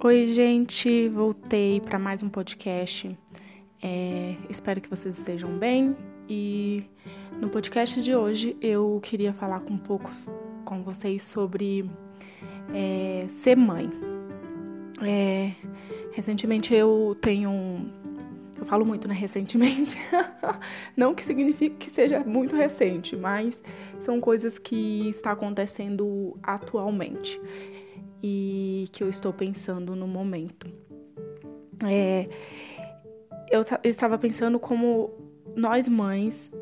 Oi, gente, voltei para mais um podcast. É, espero que vocês estejam bem e no podcast de hoje eu queria falar com um pouco com vocês sobre é, ser mãe. É, recentemente eu tenho eu falo muito, né? Recentemente. Não que signifique que seja muito recente, mas são coisas que está acontecendo atualmente e que eu estou pensando no momento. É, eu, eu estava pensando como nós mães,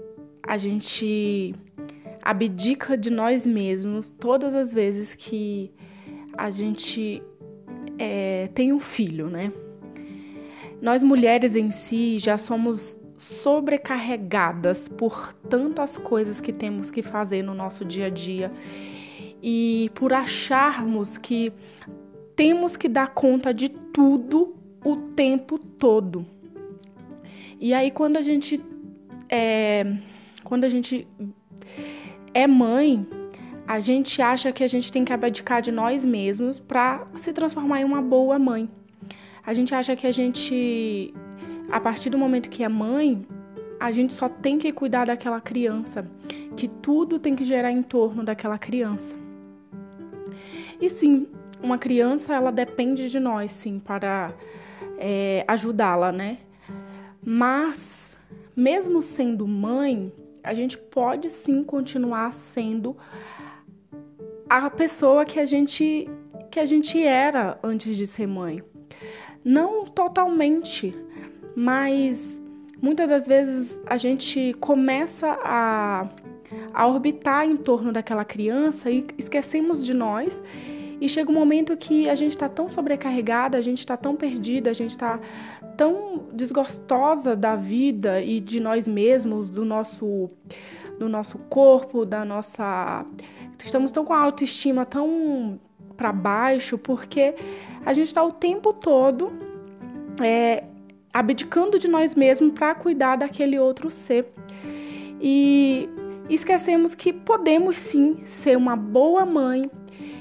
a gente abdica de nós mesmos todas as vezes que a gente é, tem um filho, né? Nós mulheres em si já somos sobrecarregadas por tantas coisas que temos que fazer no nosso dia a dia e por acharmos que temos que dar conta de tudo o tempo todo. E aí quando a gente é, quando a gente é mãe, a gente acha que a gente tem que abdicar de nós mesmos para se transformar em uma boa mãe. A gente acha que a gente, a partir do momento que é mãe, a gente só tem que cuidar daquela criança, que tudo tem que gerar em torno daquela criança. E sim, uma criança ela depende de nós, sim, para é, ajudá-la, né? Mas, mesmo sendo mãe, a gente pode sim continuar sendo a pessoa que a gente que a gente era antes de ser mãe. Não totalmente, mas muitas das vezes a gente começa a a orbitar em torno daquela criança e esquecemos de nós. E chega um momento que a gente está tão sobrecarregada, a gente está tão perdida, a gente está tão desgostosa da vida e de nós mesmos, do nosso, do nosso corpo, da nossa. Estamos tão com a autoestima tão para baixo, porque a gente está o tempo todo é, abdicando de nós mesmos para cuidar daquele outro ser. E esquecemos que podemos sim ser uma boa mãe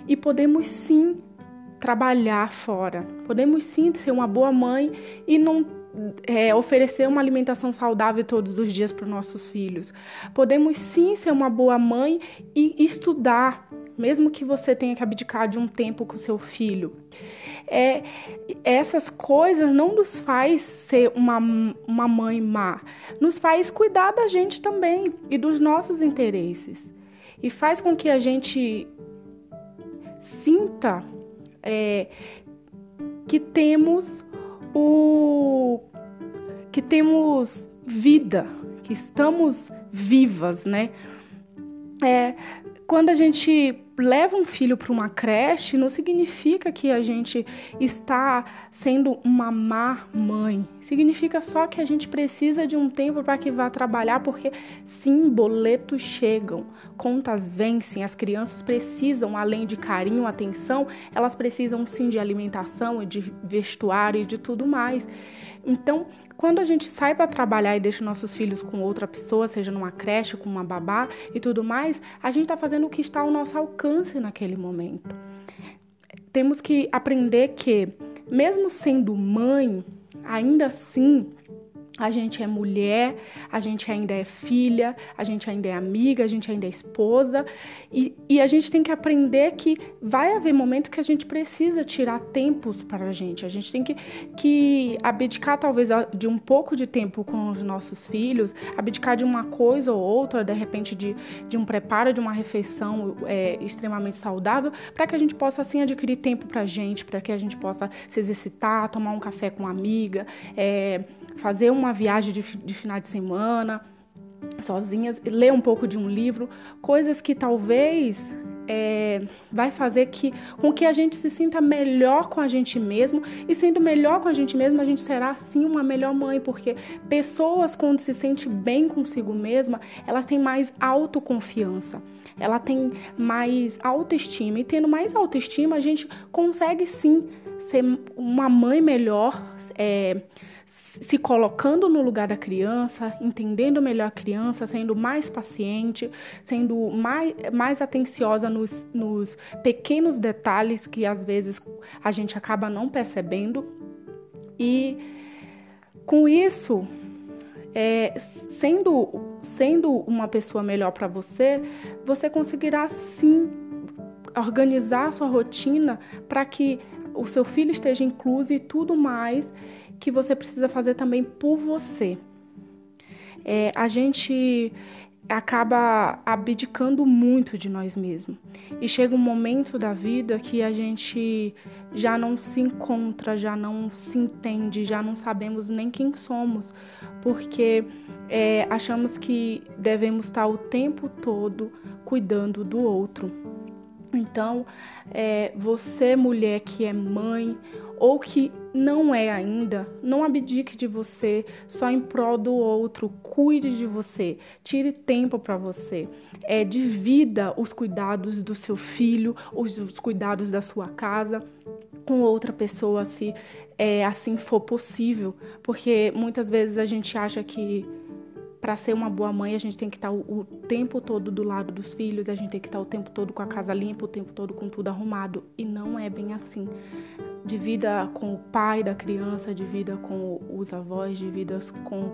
e podemos sim trabalhar fora. Podemos sim ser uma boa mãe e não é, oferecer uma alimentação saudável todos os dias para os nossos filhos. Podemos sim ser uma boa mãe e estudar, mesmo que você tenha que abdicar de um tempo com seu filho. É, essas coisas não nos faz ser uma, uma mãe má, nos faz cuidar da gente também e dos nossos interesses. E faz com que a gente sinta é, que temos o que temos vida, que estamos vivas, né? É, quando a gente leva um filho para uma creche, não significa que a gente está sendo uma má mãe. Significa só que a gente precisa de um tempo para que vá trabalhar, porque sim, boletos chegam, contas vencem, as crianças precisam, além de carinho, atenção, elas precisam sim de alimentação e de vestuário e de tudo mais. Então, quando a gente sai para trabalhar e deixa nossos filhos com outra pessoa, seja numa creche, com uma babá e tudo mais, a gente está fazendo o que está ao nosso alcance naquele momento. Temos que aprender que, mesmo sendo mãe, ainda assim a gente é mulher, a gente ainda é filha, a gente ainda é amiga, a gente ainda é esposa e, e a gente tem que aprender que vai haver momentos que a gente precisa tirar tempos para a gente. A gente tem que, que abdicar talvez de um pouco de tempo com os nossos filhos, abdicar de uma coisa ou outra, de repente de, de um preparo de uma refeição é, extremamente saudável, para que a gente possa assim adquirir tempo para a gente, para que a gente possa se exercitar, tomar um café com uma amiga, é, fazer uma viagem de, de final de semana sozinhas, ler um pouco de um livro, coisas que talvez é, vai fazer que, com que a gente se sinta melhor com a gente mesmo e sendo melhor com a gente mesmo, a gente será sim uma melhor mãe, porque pessoas quando se sente bem consigo mesma, elas têm mais autoconfiança. Ela tem mais autoestima e tendo mais autoestima, a gente consegue sim ser uma mãe melhor, é, se colocando no lugar da criança, entendendo melhor a criança, sendo mais paciente, sendo mais, mais atenciosa nos, nos pequenos detalhes que às vezes a gente acaba não percebendo. E com isso, é, sendo, sendo uma pessoa melhor para você, você conseguirá sim organizar a sua rotina para que o seu filho esteja incluso e tudo mais que você precisa fazer também por você. É, a gente acaba abdicando muito de nós mesmos. E chega um momento da vida que a gente já não se encontra, já não se entende, já não sabemos nem quem somos, porque é, achamos que devemos estar o tempo todo cuidando do outro. Então, é, você, mulher que é mãe ou que não é ainda, não abdique de você só em prol do outro. Cuide de você, tire tempo para você. É, divida os cuidados do seu filho, os, os cuidados da sua casa com outra pessoa, se é, assim for possível, porque muitas vezes a gente acha que para ser uma boa mãe, a gente tem que estar tá o, o, tempo todo do lado dos filhos, a gente tem que estar tá o tempo todo com a casa limpa, o tempo todo com tudo arrumado. E não é bem assim. De vida com o pai da criança, de vida com os avós, de vida com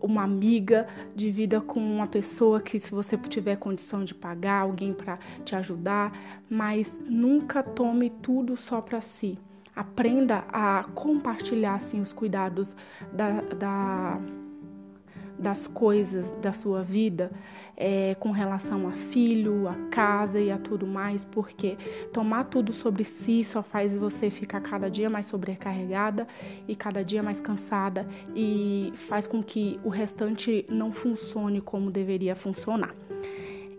uma amiga, de vida com uma pessoa que, se você tiver condição de pagar, alguém para te ajudar, mas nunca tome tudo só para si. Aprenda a compartilhar assim, os cuidados da, da das coisas da sua vida é, com relação a filho, a casa e a tudo mais, porque tomar tudo sobre si só faz você ficar cada dia mais sobrecarregada e cada dia mais cansada e faz com que o restante não funcione como deveria funcionar.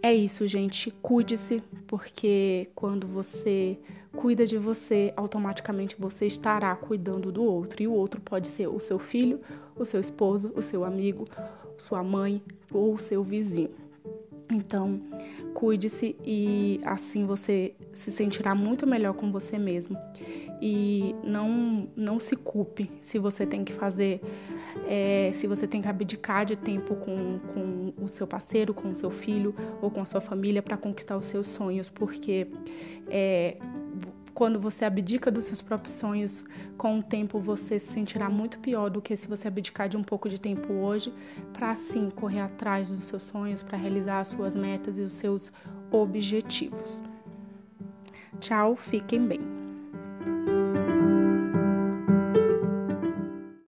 É isso, gente. Cuide-se, porque quando você cuida de você, automaticamente você estará cuidando do outro. E o outro pode ser o seu filho, o seu esposo, o seu amigo, sua mãe ou o seu vizinho. Então, cuide-se e assim você se sentirá muito melhor com você mesmo. E não, não se culpe se você tem que fazer, é, se você tem que abdicar de tempo com, com o seu parceiro, com o seu filho ou com a sua família para conquistar os seus sonhos, porque é, quando você abdica dos seus próprios sonhos, com o tempo você se sentirá muito pior do que se você abdicar de um pouco de tempo hoje para assim correr atrás dos seus sonhos, para realizar as suas metas e os seus objetivos. Tchau, fiquem bem.